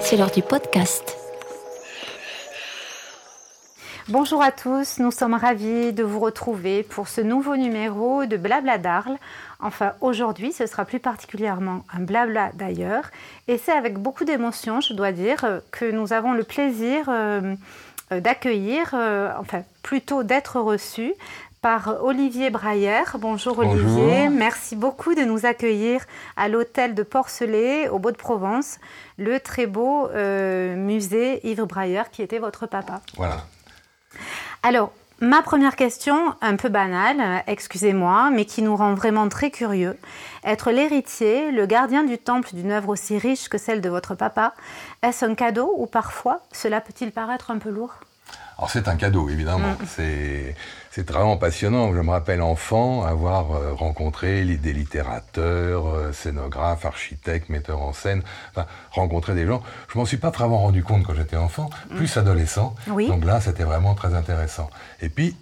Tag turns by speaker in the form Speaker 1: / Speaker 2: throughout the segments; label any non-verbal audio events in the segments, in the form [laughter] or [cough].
Speaker 1: c'est l'heure du podcast.
Speaker 2: Bonjour à tous, nous sommes ravis de vous retrouver pour ce nouveau numéro de Blabla d'Arles. Enfin, aujourd'hui, ce sera plus particulièrement un blabla d'ailleurs. Et c'est avec beaucoup d'émotion, je dois dire, que nous avons le plaisir euh, d'accueillir, euh, enfin plutôt d'être reçus par Olivier Braillère. Bonjour Olivier, merci beaucoup de nous accueillir à l'hôtel de Porcelet au Beau-de-Provence, le très beau euh, musée Yves Braillère qui était votre papa.
Speaker 3: Voilà.
Speaker 2: Alors, ma première question, un peu banale, excusez-moi, mais qui nous rend vraiment très curieux. Être l'héritier, le gardien du temple d'une œuvre aussi riche que celle de votre papa, est-ce un cadeau ou parfois cela peut-il paraître un peu lourd?
Speaker 3: Alors c'est un cadeau, évidemment. Mm. C'est c'est vraiment passionnant. Je me rappelle enfant avoir euh, rencontré des littérateurs, euh, scénographes, architectes, metteurs en scène, enfin, rencontrer des gens. Je m'en suis pas vraiment rendu compte quand j'étais enfant, plus adolescent. Donc là, c'était vraiment très intéressant. Et puis,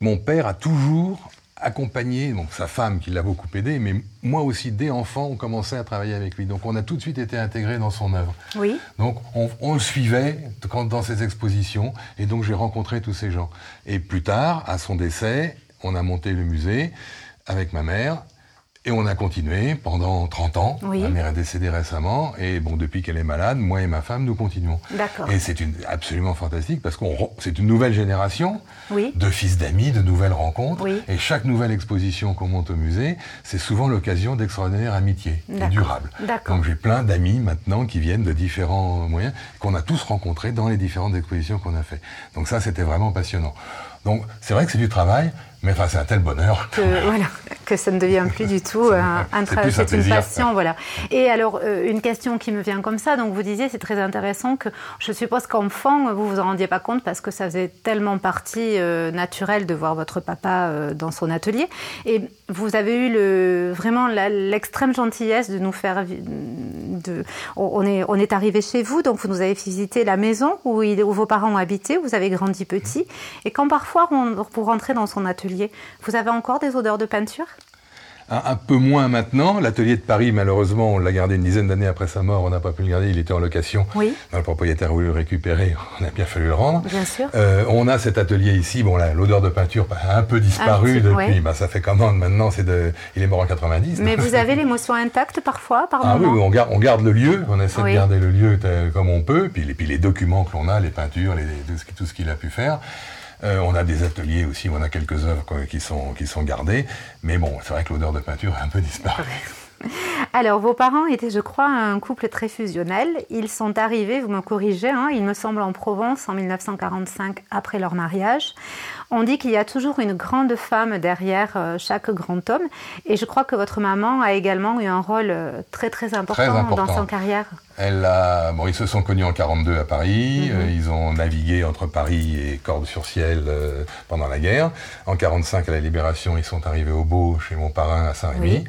Speaker 3: mon père a toujours accompagné donc sa femme qui l'a beaucoup aidé, mais moi aussi, dès enfant, on commençait à travailler avec lui. Donc on a tout de suite été intégré dans son œuvre.
Speaker 2: Oui.
Speaker 3: Donc on, le suivait quand, dans ses expositions, et donc j'ai rencontré tous ces gens. Et plus tard, à son décès, on a monté le musée avec ma mère, et on a continué pendant 30 ans. Ma mère est décédée récemment. Et bon, depuis qu'elle est malade, moi et ma femme, nous continuons.
Speaker 2: D'accord.
Speaker 3: Et c'est une, absolument fantastique parce qu'on c'est une nouvelle génération de fils d'amis, de nouvelles rencontres. Et chaque nouvelle exposition qu'on monte au musée, c'est souvent l'occasion d'extraordinaires amitiés et durables. Donc j'ai plein d'amis maintenant qui viennent de différents moyens, qu'on a tous rencontrés dans les différentes expositions qu'on a fait. Donc ça, c'était vraiment passionnant. Donc c'est vrai que c'est du travail, mais enfin, c'est un tel bonheur.
Speaker 2: Que, voilà, que ça ne devient plus du tout un, un travail, c'est une passion. Voilà. Et alors, euh, une question qui me vient comme ça, donc vous disiez, c'est très intéressant que je suppose qu'enfant, vous vous en rendiez pas compte parce que ça faisait tellement partie euh, naturelle de voir votre papa euh, dans son atelier. Et vous avez eu le, vraiment l'extrême gentillesse de nous faire. De, on, est, on est arrivé chez vous, donc vous nous avez visité la maison où, il, où vos parents habitaient, vous avez grandi petit. Et quand parfois, on, pour rentrer dans son atelier, vous avez encore des odeurs de peinture?
Speaker 3: Un, peu moins maintenant. L'atelier de Paris, malheureusement, on l'a gardé une dizaine d'années après sa mort. On n'a pas pu le garder. Il était en location.
Speaker 2: Oui.
Speaker 3: Le propriétaire a voulu le récupérer. On a bien fallu le rendre.
Speaker 2: Bien sûr.
Speaker 3: Euh, on a cet atelier ici. Bon, l'odeur de peinture a un peu disparu depuis. Bah, ça fait comment maintenant C'est de. Il est mort en 90.
Speaker 2: Mais vous avez l'émotion intacte parfois, par
Speaker 3: ah, oui, on garde, on garde le lieu. On essaie de garder le lieu comme on peut. Puis, puis les documents que l'on a, les peintures, les, tout ce qu'il a pu faire. Euh, on a des ateliers aussi on a quelques œuvres qui sont, qui sont gardées. Mais bon, c'est vrai que l'odeur de peinture est un peu disparue. [laughs]
Speaker 2: Alors, vos parents étaient, je crois, un couple très fusionnel. Ils sont arrivés, vous me corrigez, hein, il me semble, en Provence en 1945, après leur mariage. On dit qu'il y a toujours une grande femme derrière euh, chaque grand homme. Et je crois que votre maman a également eu un rôle euh, très, très important, dans sa carrière.
Speaker 3: Elle a, bon, ils se sont connus en 42 à Paris. Mhm. Euh, ils ont navigué entre Paris et Cordes-sur-Ciel pendant la guerre. En 45, à la Libération, ils sont arrivés au Beau, chez mon parrain à Saint-Rémy.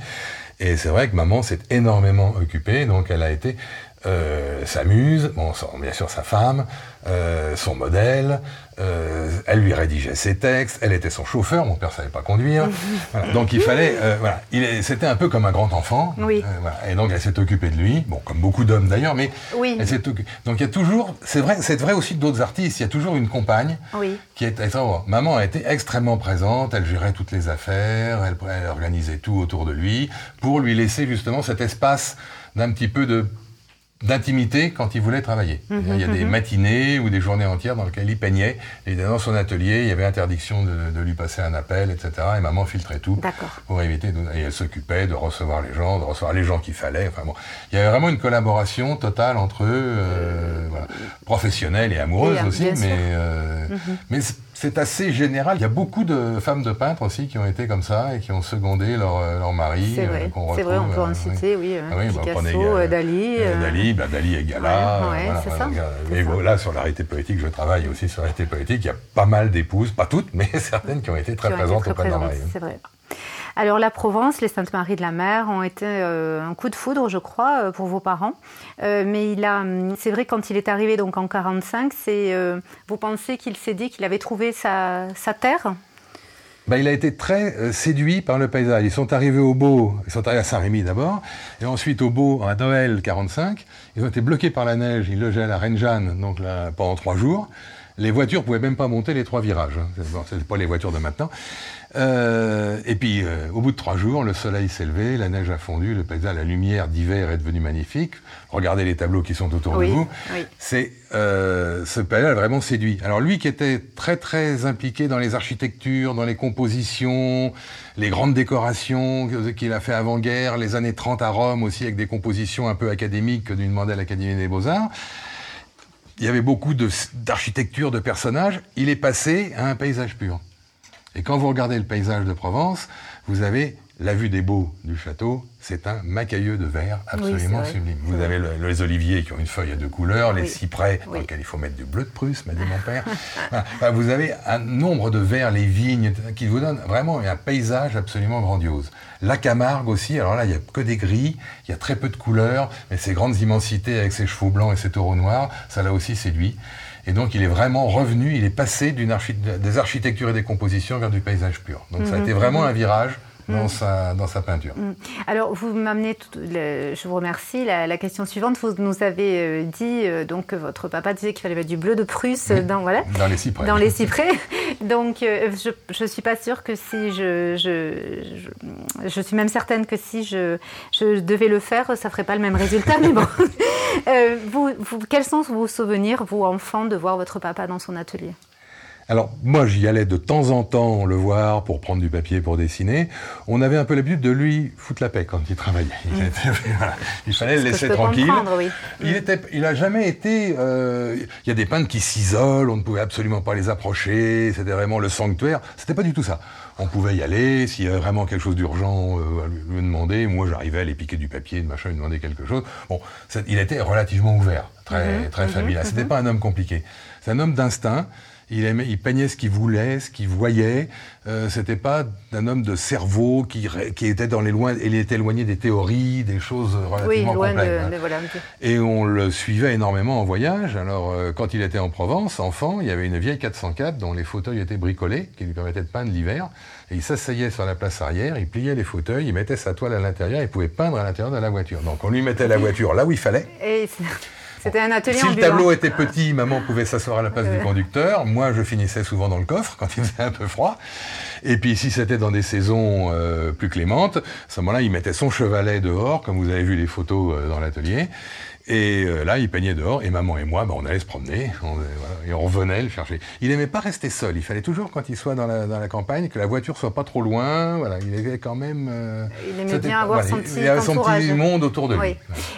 Speaker 3: Et c'est vrai que maman s'est énormément occupée, donc elle a été euh, s'amuse, bon, bien sûr sa femme, euh, son modèle, euh, elle lui rédigeait ses textes, elle était son chauffeur, mon père savait pas conduire, [laughs] donc il fallait, euh, voilà, il c'était un peu comme un grand enfant,
Speaker 2: oui.
Speaker 3: voilà. et donc elle s'est occupée de lui, bon comme beaucoup d'hommes d'ailleurs, mais
Speaker 2: oui.
Speaker 3: elle s'est donc il y a toujours, c'est vrai, c'est vrai aussi d'autres artistes, il y a toujours une compagne
Speaker 2: oui.
Speaker 3: qui est, maman a été extrêmement présente, elle gérait toutes les affaires, elle, elle organisait tout autour de lui pour lui laisser justement cet espace d'un petit peu de d'intimité quand il voulait travailler. Mhm, il y a des mhm. matinées ou des journées entières dans lesquelles il peignait. Et dans son atelier, il y avait interdiction de, lui passer un appel, etc. Et maman filtrait tout pour éviter. et elle s'occupait de recevoir les gens, de recevoir les gens qu'il fallait. Enfin bon, il y avait vraiment une collaboration totale entre eux, euh, voilà, professionnelle et amoureuse aussi, mais euh, mhm. mais c'est assez général. Il y a beaucoup de femmes de peintres aussi qui ont été comme ça et qui ont secondé leur, euh, leur mari.
Speaker 2: C'est vrai, euh, c'est vrai, on peut en citer, oui. Ah oui Picasso, bah, Dali.
Speaker 3: Dali, bah, Dali et Gala. Ouais, voilà, ça, mais là, sur l'arrêté poétique, je travaille aussi sur l'arrêté poétique. Il y a pas mal d'épouses, pas toutes, mais [laughs] certaines qui ont été très présentes auprès de leur mari.
Speaker 2: C'est vrai. Alors la Provence, les Saintes-Maries de la Mer ont été euh, un coup de foudre, je crois, euh, pour vos parents. Euh, mais il a, hum, c'est vrai quand il est arrivé donc en 45, c'est, vous pensez qu'il s'est dit qu'il avait trouvé sa, terre?
Speaker 3: Bah, il a été très séduit par le paysage. Ils sont arrivés au Beau, ils sont arrivés à Saint-Rémy d'abord, et ensuite au Beau à Noël 45. Ils ont été bloqués par la neige, ils logeaient à la Reine Jeanne donc pendant trois jours. Les voitures pouvaient même pas monter les trois virages. Hein. C'est pas les voitures de maintenant. Euh, et puis, euh, au bout de trois jours, le soleil s'est levé, la neige a fondu, le paysage, la lumière d'hiver est devenue magnifique. Regardez les tableaux qui sont autour de vous. C'est euh, ce paysage a vraiment séduit. Alors lui, qui était très très impliqué dans les architectures, dans les compositions, les grandes décorations qu'il a fait avant-guerre, les années 30 à Rome aussi, avec des compositions un peu académiques que lui demandait l'Académie des Beaux-Arts il y avait beaucoup d'architecture, de, personnages, il est passé à un paysage pur. Et quand vous regardez le paysage de Provence, vous avez la vue des beaux du château, c'est un macailleux de verre absolument sublime. Vous avez les oliviers qui ont une feuille à deux couleurs, les cyprès dans lesquels il faut mettre du bleu de Prusse, m'a dit mon [laughs] père. vous avez un nombre de verres, les vignes, qui vous donnent vraiment un paysage absolument grandiose. La Camargue aussi, alors là, il n'y a que des gris, il y a très peu de couleurs, mais ces grandes immensités avec ses chevaux blancs et ses taureaux noirs, ça l'a aussi séduit. Et donc, il est vraiment revenu, il est passé des architectures et des compositions vers du paysage pur. Donc, ça a mhm. été vraiment un virage dans, mm. sa, dans sa peinture. Mm.
Speaker 2: Alors, vous m'amenez, je vous remercie, la, question suivante. Vous nous avez euh, dit euh, donc, que votre papa disait qu'il fallait mettre du bleu de Prusse dans, voilà,
Speaker 3: dans les cyprès.
Speaker 2: Dans les [laughs] cyprès. donc, euh, je ne suis pas sûre que si je je, je, suis même certaine que si je, je devais le faire, ça ne ferait pas le même résultat. mais bon. [laughs] vous, vous, quels sont vos souvenirs, vous, enfant, de voir votre papa dans son atelier?
Speaker 3: Alors moi j'y allais de temps en temps le voir pour prendre du papier pour dessiner. On avait un peu l'habitude de lui foutre la paix quand il travaillait. Il, mm. [laughs] fallait le laisser tranquille. Il mm. était, il a jamais été. Euh, il y a des peintres qui s'isolent, on ne pouvait absolument pas les approcher. C'était vraiment le sanctuaire. C'était pas du tout ça. On pouvait y aller s'il y avait vraiment quelque chose d'urgent euh, à lui, demander. Moi j'arrivais à aller piquer du papier, de machin, lui demander quelque chose. Bon, il était relativement ouvert, très mm-hmm. très mm-hmm. familial. C'était mm-hmm. pas un homme compliqué. C'est un homme d'instinct. Il, aimait, il peignait ce qu'il voulait, ce qu'il voyait. Euh, C'était pas un homme de cerveau qui, qui était dans les loin, il était éloigné des théories, des choses relativement oui, loin complexes. De, voilà. Et on le suivait énormément en voyage. Alors, euh, quand il était en Provence, enfant, il y avait une vieille 404 dont les fauteuils étaient bricolés, qui lui permettaient de peindre l'hiver. Et il s'asseyait sur la place arrière, il pliait les fauteuils, il mettait sa toile à l'intérieur, il pouvait peindre à l'intérieur de la voiture. Donc, on lui mettait la voiture là où il fallait. Et
Speaker 2: c'était un atelier
Speaker 3: Si le tableau était petit, maman pouvait s'asseoir à la place du conducteur. Moi, je finissais souvent dans le coffre quand il faisait un peu froid. Et puis, si c'était dans des saisons euh, plus clémentes, à ce moment-là, il mettait son chevalet dehors, comme vous avez vu les photos euh, dans l'atelier. Et euh, là, il peignait dehors, et maman et moi, bah, on allait se promener, on, et on revenait le chercher. Il n'aimait pas rester seul, il fallait toujours, quand il soit dans la, dans la campagne, que la voiture soit pas trop loin, voilà, il avait quand même...
Speaker 2: Euh, il aimait bien avoir son petit
Speaker 3: Il avait son petit monde autour de lui.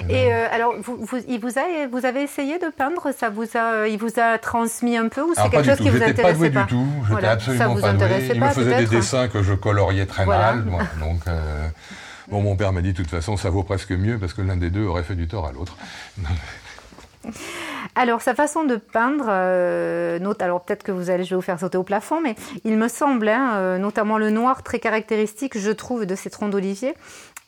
Speaker 2: Et euh, alors, vous, vous, il vous, a, vous avez essayé de peindre? Ça vous a, Il vous a transmis un peu, ou c'est quelque chose qui vous intéressait
Speaker 3: pas doué du tout, j'étais absolument pas doué. Il me faisait des dessins que je coloriais très mal, moi, [laughs] donc... Bon, mon père m'a dit, de toute façon, ça vaut presque mieux parce que l'un des deux aurait fait du tort à l'autre. [laughs]
Speaker 2: Alors, sa façon de peindre, euh, alors peut-être que vous allez, je vais vous faire sauter au plafond, mais il me semble, hein, euh, notamment le noir très caractéristique, je trouve, de ces troncs d'olivier,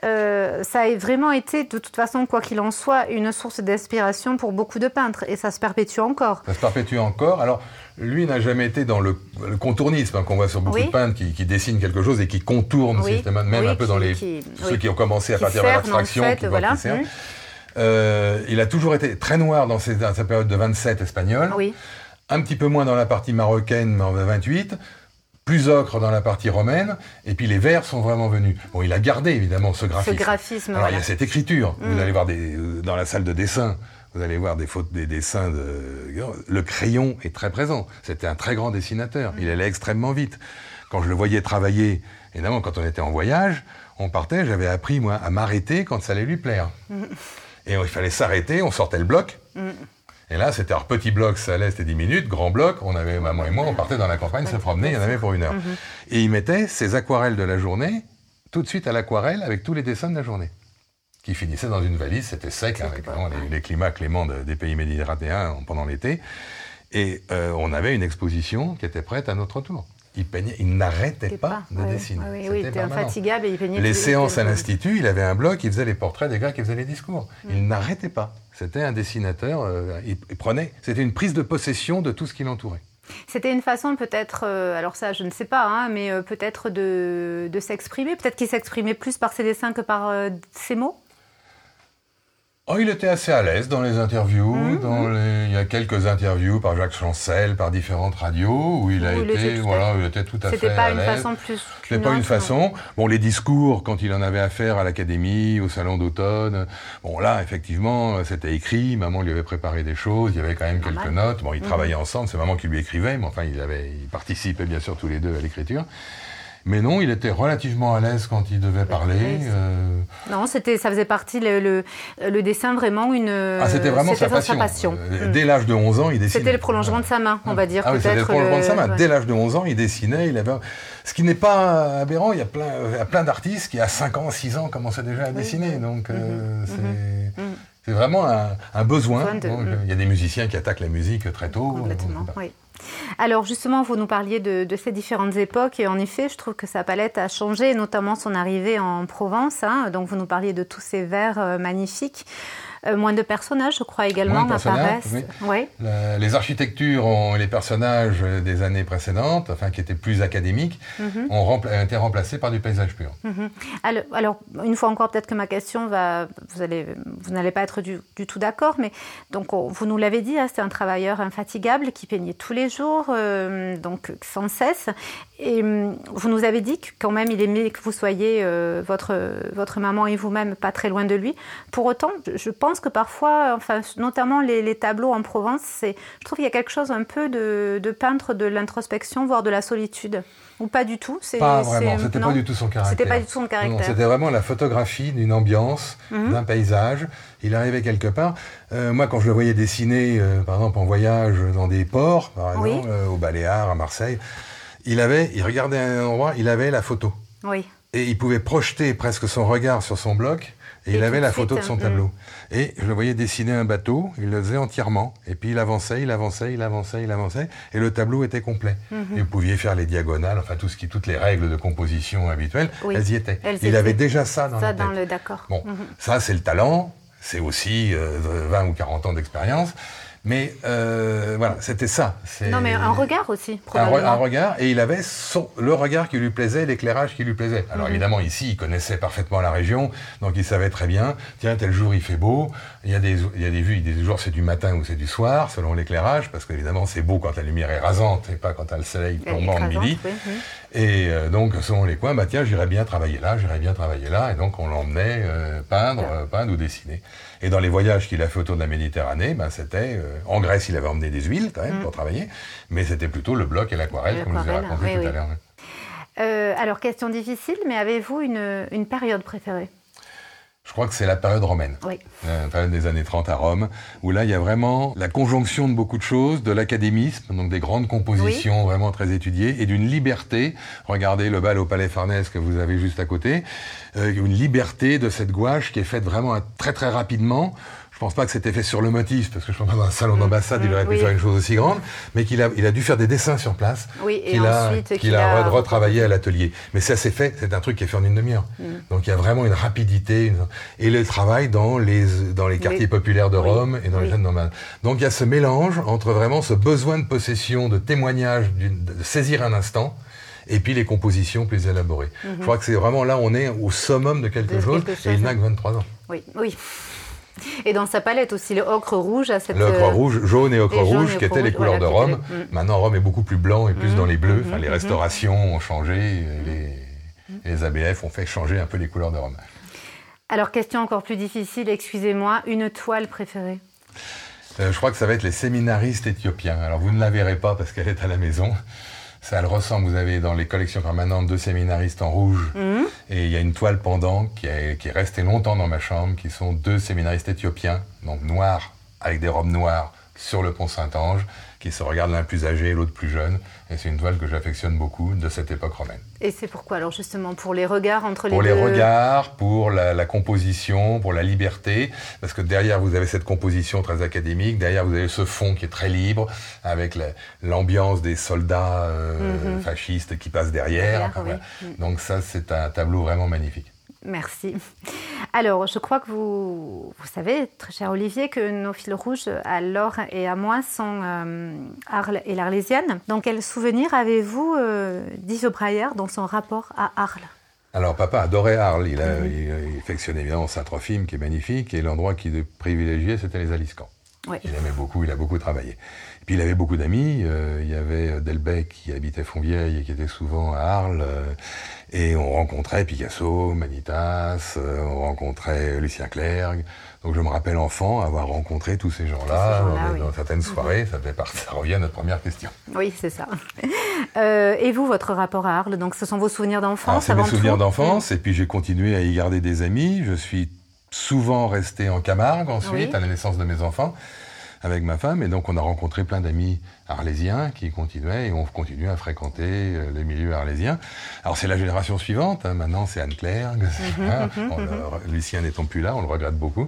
Speaker 2: euh, ça a vraiment été, de toute façon, quoi qu'il en soit, une source d'inspiration pour beaucoup de peintres, et ça se perpétue encore.
Speaker 3: Ça se perpétue encore. Alors, lui n'a jamais été dans le, contournisme hein, qu'on voit sur beaucoup de peintres qui, dessinent quelque chose et qui contournent systématiquement, même un peu dans les ceux qui ont commencé à partir de l'abstraction, qui voilà. Mmh. Euh, il a toujours été très noir dans, sa période de 27 espagnole, un petit peu moins dans la partie marocaine, mais en 28, plus ocre dans la partie romaine, et puis les verts sont vraiment venus. Bon, il a gardé évidemment ce graphisme.
Speaker 2: Ce graphisme
Speaker 3: Alors il y a cette écriture. Vous mm. allez voir des, euh, dans la salle de dessin, vous allez voir des fautes, des dessins de. Le crayon est très présent. C'était un très grand dessinateur. Il allait extrêmement vite. Quand je le voyais travailler, évidemment, quand on était en voyage, on partait. J'avais appris moi à m'arrêter quand ça allait lui plaire. Mm. Et il fallait s'arrêter, on sortait le bloc. Et là, c'était un petit bloc, ça allait, c'était 10 minutes, grand bloc, on avait, maman et moi, on partait dans la campagne, se promener, il y en avait pour une heure. Mm-hmm. Et il mettait ses aquarelles de la journée, tout de suite à l'aquarelle, avec tous les dessins de la journée, qui finissaient dans une valise, c'était sec, avec les, climats cléments des pays méditerranéens pendant l'été. Et euh, on avait une exposition qui était prête à notre tour il peignait, il n'arrêtait pas, de dessiner.
Speaker 2: Oui, oui, il était infatigable et il peignait.
Speaker 3: Les séances à l'Institut, il avait un bloc, il faisait les portraits des gars qui faisaient les discours. Mm. Il n'arrêtait pas. C'était un dessinateur, euh, il, prenait, c'était une prise de possession de tout ce qui l'entourait.
Speaker 2: C'était une façon peut-être, euh, alors ça je ne sais pas, hein, mais euh, peut-être de, de s'exprimer, peut-être qu'il s'exprimait plus par ses dessins que par euh, ses mots?
Speaker 3: Oh, il était assez à l'aise dans les interviews. Mmh, dans les... Il y a quelques interviews par Jacques Chancel, par différentes radios, où il a été, voilà, il était tout à fait
Speaker 2: à l'aise. C'était pas une façon plus.
Speaker 3: C'était pas une façon. Bon, les discours, quand il en avait affaire à l'académie, au salon d'automne, bon là, effectivement, c'était écrit. Maman lui avait préparé des choses. Il y avait quand même quelques notes. Bon, ils mmh. travaillaient ensemble. C'est maman qui lui écrivait, mais enfin, ils avaient, ils participaient bien sûr tous les deux à l'écriture. Mais non, il était relativement à l'aise quand il devait parler.
Speaker 2: Euh... Non, c'était, ça faisait partie le, le, le, dessin vraiment une.
Speaker 3: Ah, c'était vraiment sa passion. Euh, dès l'âge de 11 ans, il dessinait.
Speaker 2: C'était le prolongement de sa main, on va dire.
Speaker 3: Ah oui, c'était le prolongement de sa main. Dès l'âge de 11 ans, il dessinait. Il avait... Ce qui n'est pas aberrant. Il y a plein, il y a plein d'artistes qui à 5 ans, 6 ans commençaient déjà à dessiner. Donc, euh, mhm. c'est. Mhm. Mhm. C'est vraiment un, un besoin. il y a des musiciens qui attaquent la musique très tôt.
Speaker 2: Complètement, oui. Alors justement, vous nous parliez de, ces différentes époques et en effet, je trouve que sa palette a changé, notamment son arrivée en Provence. Hein. donc vous nous parliez de tous ces vers euh, magnifiques. Euh, moins de personnages, je crois, également apparaissent.
Speaker 3: Oui. les architectures et les personnages des années précédentes, enfin qui étaient plus académiques, mhm. ont, été remplacés par du paysage pur.
Speaker 2: Mhm. alors, une fois encore, peut-être que ma question va, vous allez, vous n'allez pas être du, tout d'accord, mais donc vous nous l'avez dit, hein, c'est un travailleur infatigable qui peignait tous les jours, euh, donc sans cesse. Et hum, vous nous avez dit que quand même il aimait que vous soyez euh, votre votre maman et vous-même pas très loin de lui. Pour autant, je pense que parfois, enfin, notamment les, tableaux en Provence, c'est, je trouve qu'il y a quelque chose un peu de, de peintre de l'introspection, voire de la solitude. Ou pas du tout
Speaker 3: c'est, Pas vraiment, c'était pas du tout son caractère.
Speaker 2: C'était pas du tout son caractère.
Speaker 3: c'était vraiment la photographie d'une ambiance, mhm. d'un paysage. Il arrivait quelque part. Euh, moi, quand je le voyais dessiner, euh, par exemple, en voyage dans des ports, par exemple, euh, au Baléares, à Marseille, il avait, il regardait un endroit, il avait la photo.
Speaker 2: Oui.
Speaker 3: Et il pouvait projeter presque son regard sur son bloc et, il avait la photo de son mm. tableau. Et je le voyais dessiner un bateau, il le faisait entièrement. Et puis il avançait, il avançait, il avançait, il avançait. Et le tableau était complet. Et vous pouviez faire les diagonales, enfin tout ce qui, toutes les règles de composition habituelles, elles y étaient. il avait déjà ça dans ça
Speaker 2: dans le d'accord.
Speaker 3: Bon, mm-hmm. ça c'est le talent. C'est aussi 20 euh, ou 40 ans d'expérience. Mais euh, voilà, c'était ça.
Speaker 2: Non, mais un regard aussi,
Speaker 3: probablement. Un, regard, et il avait son, le regard qui lui plaisait, l'éclairage qui lui plaisait. Alors mhm. évidemment, ici, il connaissait parfaitement la région, donc il savait très bien, tiens, tel jour il fait beau, il y a des, il y a des vues, des jours c'est du matin ou c'est du soir, selon l'éclairage, parce qu'évidemment c'est beau quand la lumière est rasante et pas quand le soleil tombant de midi. Et euh, donc, selon les coins, bah tiens, j'irais bien travailler là, j'irais bien travailler là, et donc on l'emmenait euh, peindre, peindre ou dessiner. Et dans les voyages qu'il a fait autour de la Méditerranée, ben c'était euh, en Grèce, il avait emmené des huiles quand même mm. pour travailler, mais c'était plutôt le bloc et l'aquarelle, comme je vous ai raconté tout à l'heure.
Speaker 2: Euh, alors, question difficile, mais avez-vous une, une période préférée?
Speaker 3: Je crois que c'est la période romaine,
Speaker 2: oui.
Speaker 3: Euh, la période des années 30 à Rome, où là, il y a vraiment la conjonction de beaucoup de choses, de l'académisme, donc des grandes compositions vraiment très étudiées, et d'une liberté. Regardez le bal au Palais Farnèse que vous avez juste à côté, euh, une liberté de cette gouache qui est faite vraiment très très rapidement. Je pense pas que c'était fait sur le motif, parce que je pense que dans un salon d'ambassade, il aurait pu faire une chose aussi grande, mais qu'il a, il a dû faire des dessins sur place,
Speaker 2: oui,
Speaker 3: qu'il a, qu'il a, retravaillé à l'atelier. Mais ça, c'est fait, c'est un truc qui est fait en une demi-heure. Mm. Donc il y a vraiment une rapidité, et le travail dans les, dans les quartiers populaires de Rome et dans les jeunes nomades. Donc il y a ce mélange entre vraiment ce besoin de possession, de témoignage, de saisir un instant, et puis les compositions plus élaborées. Mm-hmm. Je crois que c'est vraiment là, on est au summum de quelque, chose, et il n'a que 23 ans.
Speaker 2: Oui, oui. Et dans sa palette aussi, le ocre rouge à cette...
Speaker 3: Le ocre rouge, jaune et ocre rouge, qui étaient les couleurs de Rome. Mm. Maintenant, Rome est beaucoup plus blanc et plus mm. dans les bleus. Enfin, les mm. restaurations ont changé, les, ABF ont fait changer un peu les couleurs de Rome.
Speaker 2: Alors, question encore plus difficile, excusez-moi, une toile préférée?
Speaker 3: Euh, Je crois que ça va être les séminaristes éthiopiens. Alors, vous ne la verrez pas parce qu'elle est à la maison. Ça le ressemble. Vous avez dans les collections permanentes deux séminaristes en rouge. Mhm. Et il y a une toile pendant qui est, qui est restée longtemps dans ma chambre, qui sont deux séminaristes éthiopiens, donc noirs, avec des robes noires, sur le pont Saint-Ange, qui se regardent l'un plus âgé et l'autre plus jeune. Et c'est une toile que j'affectionne beaucoup de cette époque romaine.
Speaker 2: Et c'est pourquoi alors justement Pour les regards entre les
Speaker 3: Pour les regards, pour la, composition, pour la liberté, parce que derrière vous avez cette composition très académique, derrière vous avez ce fond qui est très libre, avec l'ambiance des soldats euh, mhm. fascistes qui passent derrière. Mm.
Speaker 2: Donc
Speaker 3: ça c'est un tableau vraiment magnifique.
Speaker 2: Merci. Alors, je crois que vous, vous savez, très cher Olivier, que nos fils rouges à Laure et à moi sont euh, Arles et l'Arlésienne. Donc, quel souvenir avez-vous euh, d'Yves dans son rapport à Arles?
Speaker 3: Alors, papa adorait Arles. Il, a, il, affectionnait évidemment Saint-Trophime, qui est magnifique, et l'endroit qu'il privilégiait, c'était les Aliscans. Il aimait beaucoup, il a beaucoup travaillé. Et puis il avait beaucoup d'amis. Euh, il y avait Delbecq qui habitait Fontvieille et qui était souvent à Arles. Euh, et on rencontrait Picasso, Manitas, euh, on rencontrait Lucien Clerc. Donc je me rappelle enfant avoir rencontré tous ces gens-là dans, certaines mhm. soirées. Ça, fait ça revient à notre première question.
Speaker 2: Oui, c'est ça. [laughs] et vous, votre rapport à Arles? Donc ce sont vos souvenirs d'enfance
Speaker 3: C'est mes souvenirs? d'enfance. Et puis j'ai continué à y garder des amis. Je suis souvent resté en Camargue ensuite, à la naissance de mes enfants, avec ma femme. Et donc, on a rencontré plein d'amis arlésiens qui continuaient et on continue à fréquenter euh, les milieux arlésiens. Alors, c'est la génération suivante. Hein. Maintenant, c'est Anne-Claire. Mhm, mhm, mhm. Lucien n'étant plus là, on le regrette beaucoup.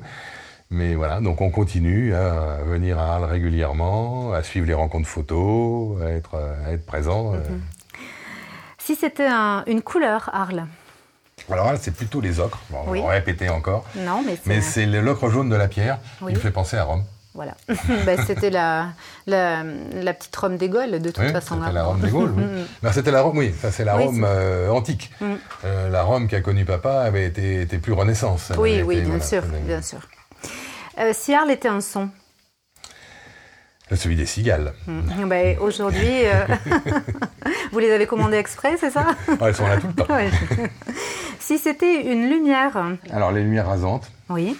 Speaker 3: Mais voilà, donc on continue à venir à Arles régulièrement, à suivre les rencontres photos, à être, à être présent. Euh.
Speaker 2: Si c'était une couleur, Arles,
Speaker 3: alors là, c'est plutôt les ocres. on va répéter encore.
Speaker 2: Non, mais
Speaker 3: c'est... Mais c'est l'ocre jaune de la pierre qui me fait penser à Rome.
Speaker 2: Voilà. [laughs] Ben, c'était la, la, petite Rome des Gaules, de toute façon.
Speaker 3: C'était la Rome des Gaules, oui. [laughs] Ben, c'était la Rome, oui, ça c'est la Rome euh, antique. Mm. Euh, la Rome qu'a connue papa avait été, était plus Renaissance.
Speaker 2: Oui, oui, bien sûr, bien sûr. Euh, si Arles était un son?
Speaker 3: Celui des cigales.
Speaker 2: Mm. Ben, Aujourd'hui, [laughs] vous les avez commandés exprès, c'est ça?
Speaker 3: Elles sont là tout le temps.
Speaker 2: Si c'était une lumière
Speaker 3: Alors, les lumières rasantes.
Speaker 2: Oui.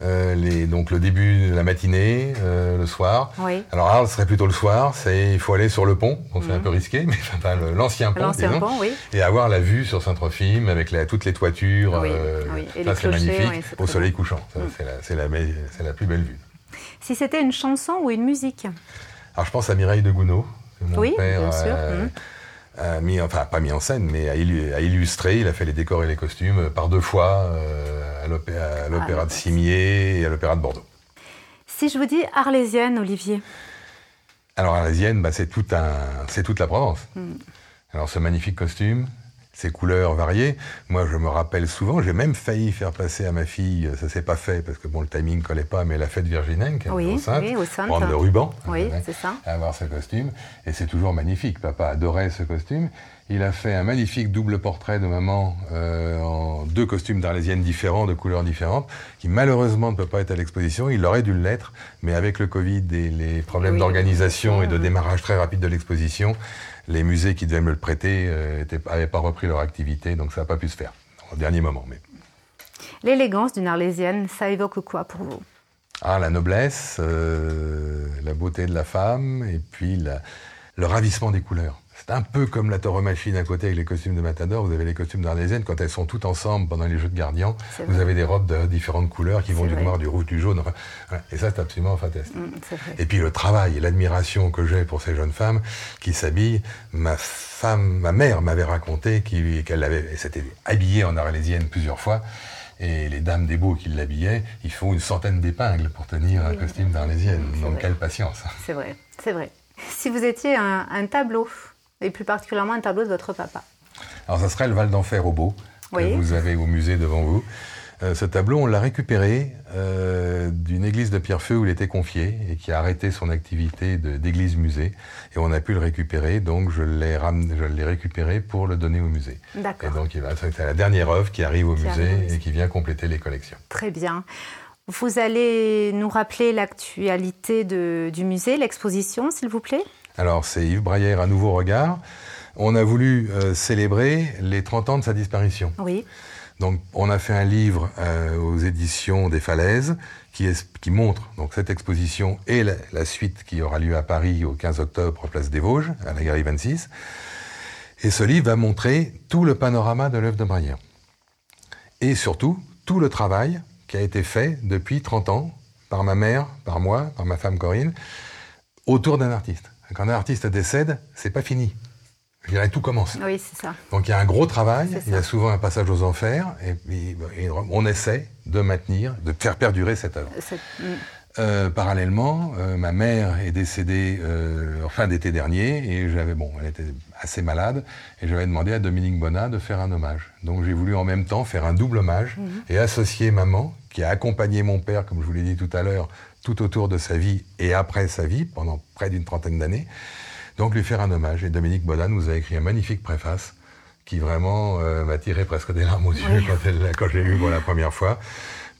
Speaker 3: Euh, les, donc le début de la matinée, euh, le soir.
Speaker 2: Oui.
Speaker 3: Alors Arles serait plutôt le soir, c'est il faut aller sur le pont, donc c'est un mhm. peu risqué, [laughs] mais enfin, l'ancien pont,
Speaker 2: l'ancien pont oui.
Speaker 3: et avoir la vue sur Saint-Trophime avec la, toutes les toitures,
Speaker 2: oui. Euh, oui.
Speaker 3: c'est magnifique, au soleil couchant, mhm. c'est la, la, plus belle vue.
Speaker 2: Si c'était une chanson ou une musique?
Speaker 3: Alors je pense à Mireille de Gounod,
Speaker 2: mon oui, bien sûr. Mhm
Speaker 3: a mis, enfin pas mis en scène, mais a, illustré, il a fait les décors et les costumes par deux fois euh, à l'Opéra ah, de Cimier et à l'Opéra de Bordeaux.
Speaker 2: Si je vous dis arlésienne, Olivier
Speaker 3: Alors arlésienne, bah, c'est tout toute la Provence. Hmm. Alors ce magnifique costume, ces couleurs variées. Moi, je me rappelle souvent, j'ai même failli faire passer à ma fille, ça s'est pas fait parce que bon, le timing collait pas, mais la fête
Speaker 2: oui, au Sainte, oui, au
Speaker 3: prendre le ruban,
Speaker 2: oui, c'est ça,
Speaker 3: avoir ce costume, et c'est toujours magnifique. Papa adorait ce costume. Il a fait un magnifique double portrait de maman euh, en deux costumes d'arlésienne différents, de couleurs différentes, qui malheureusement ne peut pas être à l'exposition. Il aurait dû l'être, mais avec le Covid et les problèmes d'organisation et de démarrage très rapide de l'exposition, les musées qui devaient me le prêter n'avaient euh, pas repris leur activité, donc ça n'a pas pu se faire au dernier moment. Mais...
Speaker 2: L'élégance d'une Arlésienne, ça évoque quoi pour vous?
Speaker 3: Ah, la noblesse, euh, la beauté de la femme, et puis le ravissement des couleurs. C'est un peu comme la tauromachie d'un côté avec les costumes de Matador. Vous avez les costumes d'Arlésienne, quand elles sont toutes ensemble pendant les Jeux de Gardiens, vous avez des robes de différentes couleurs qui vont du noir, du rouge, du jaune. Et ça, c'est absolument fantastique. Mm, et puis le travail et l'admiration que j'ai pour ces jeunes femmes qui s'habillent. Ma femme, ma mère m'avait raconté qu'elle avait, s'était habillée en arlésienne plusieurs fois. Et les dames des beaux qui l'habillaient, il faut une centaine d'épingles pour tenir un costume d'arlésienne. Donc quelle patience.
Speaker 2: C'est vrai, c'est vrai. Si vous étiez un tableau, et plus particulièrement un tableau de votre papa.
Speaker 3: Alors ça serait le Val d'Enfer au Beau, que vous avez au musée devant vous. Euh, ce tableau, on l'a récupéré euh, d'une église de Pierrefeu où il était confié et qui a arrêté son activité d'église-musée. Et on a pu le récupérer, donc je l'ai récupéré pour le donner au musée.
Speaker 2: D'accord. Et
Speaker 3: donc c'est la dernière œuvre qui arrive au musée et qui vient compléter les collections.
Speaker 2: Très bien. Vous allez nous rappeler l'actualité du musée, l'exposition, s'il vous plaît?
Speaker 3: Alors c'est Yves Braillère à nouveau regard. On a voulu euh, célébrer les 30 ans de sa disparition.
Speaker 2: Oui.
Speaker 3: Donc on a fait un livre euh, aux éditions des Falaises qui, qui montre donc cette exposition et la, suite qui aura lieu à Paris au 15 octobre, place des Vosges, à la Galerie 26. Et ce livre va montrer tout le panorama de l'œuvre de Braillère. Et surtout, tout le travail qui a été fait depuis 30 ans par ma mère, par moi, par ma femme Corinne, autour d'un artiste. Quand un artiste décède, c'est pas fini. Je dirais, tout commence.
Speaker 2: Oui, c'est ça.
Speaker 3: Donc il y a un gros travail, il y a souvent un passage aux enfers, et, on essaie de maintenir, de faire perdurer cette œuvre. Mm. Euh, parallèlement, euh, ma mère est décédée en fin d'été dernier et j'avais bon, elle était assez malade et j'avais demandé à Dominique Bonnat de faire un hommage. Donc j'ai voulu en même temps faire un double hommage mhm. et associer maman qui a accompagné mon père, comme je vous l'ai dit tout à l'heure, tout autour de sa vie et après sa vie pendant près d'une trentaine d'années. Donc lui faire un hommage. Et Dominique Bonnat nous a écrit un magnifique préface qui vraiment euh, m'a tiré presque des larmes aux yeux quand, elle, quand je l'ai lu pour la première fois,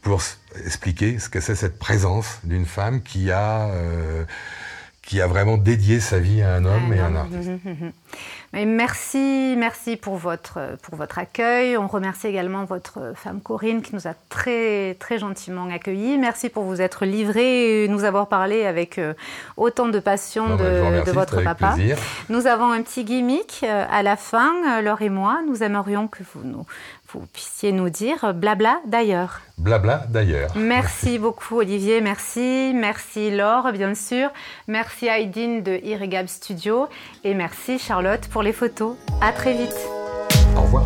Speaker 3: pour expliquer ce que c'est cette présence d'une femme qui a, euh, qui a vraiment dédié sa vie à un homme et à un artiste. [laughs]
Speaker 2: merci, merci pour votre, pour votre accueil. On remercie également votre femme Corinne qui nous a très, très gentiment accueillis. Merci pour vous être livré et nous avoir parlé avec euh, autant de passion de, de, votre papa. Nous avons un petit gimmick euh, à la fin, Laure et moi. Nous aimerions que vous nous vous puissiez nous dire blabla d'ailleurs.
Speaker 3: Blabla d'ailleurs.
Speaker 2: Merci beaucoup Olivier, merci. Merci Laure, bien sûr. Merci Aydin de Irrigab Studio. Et merci Charlotte pour les photos. À très vite.
Speaker 3: Au revoir.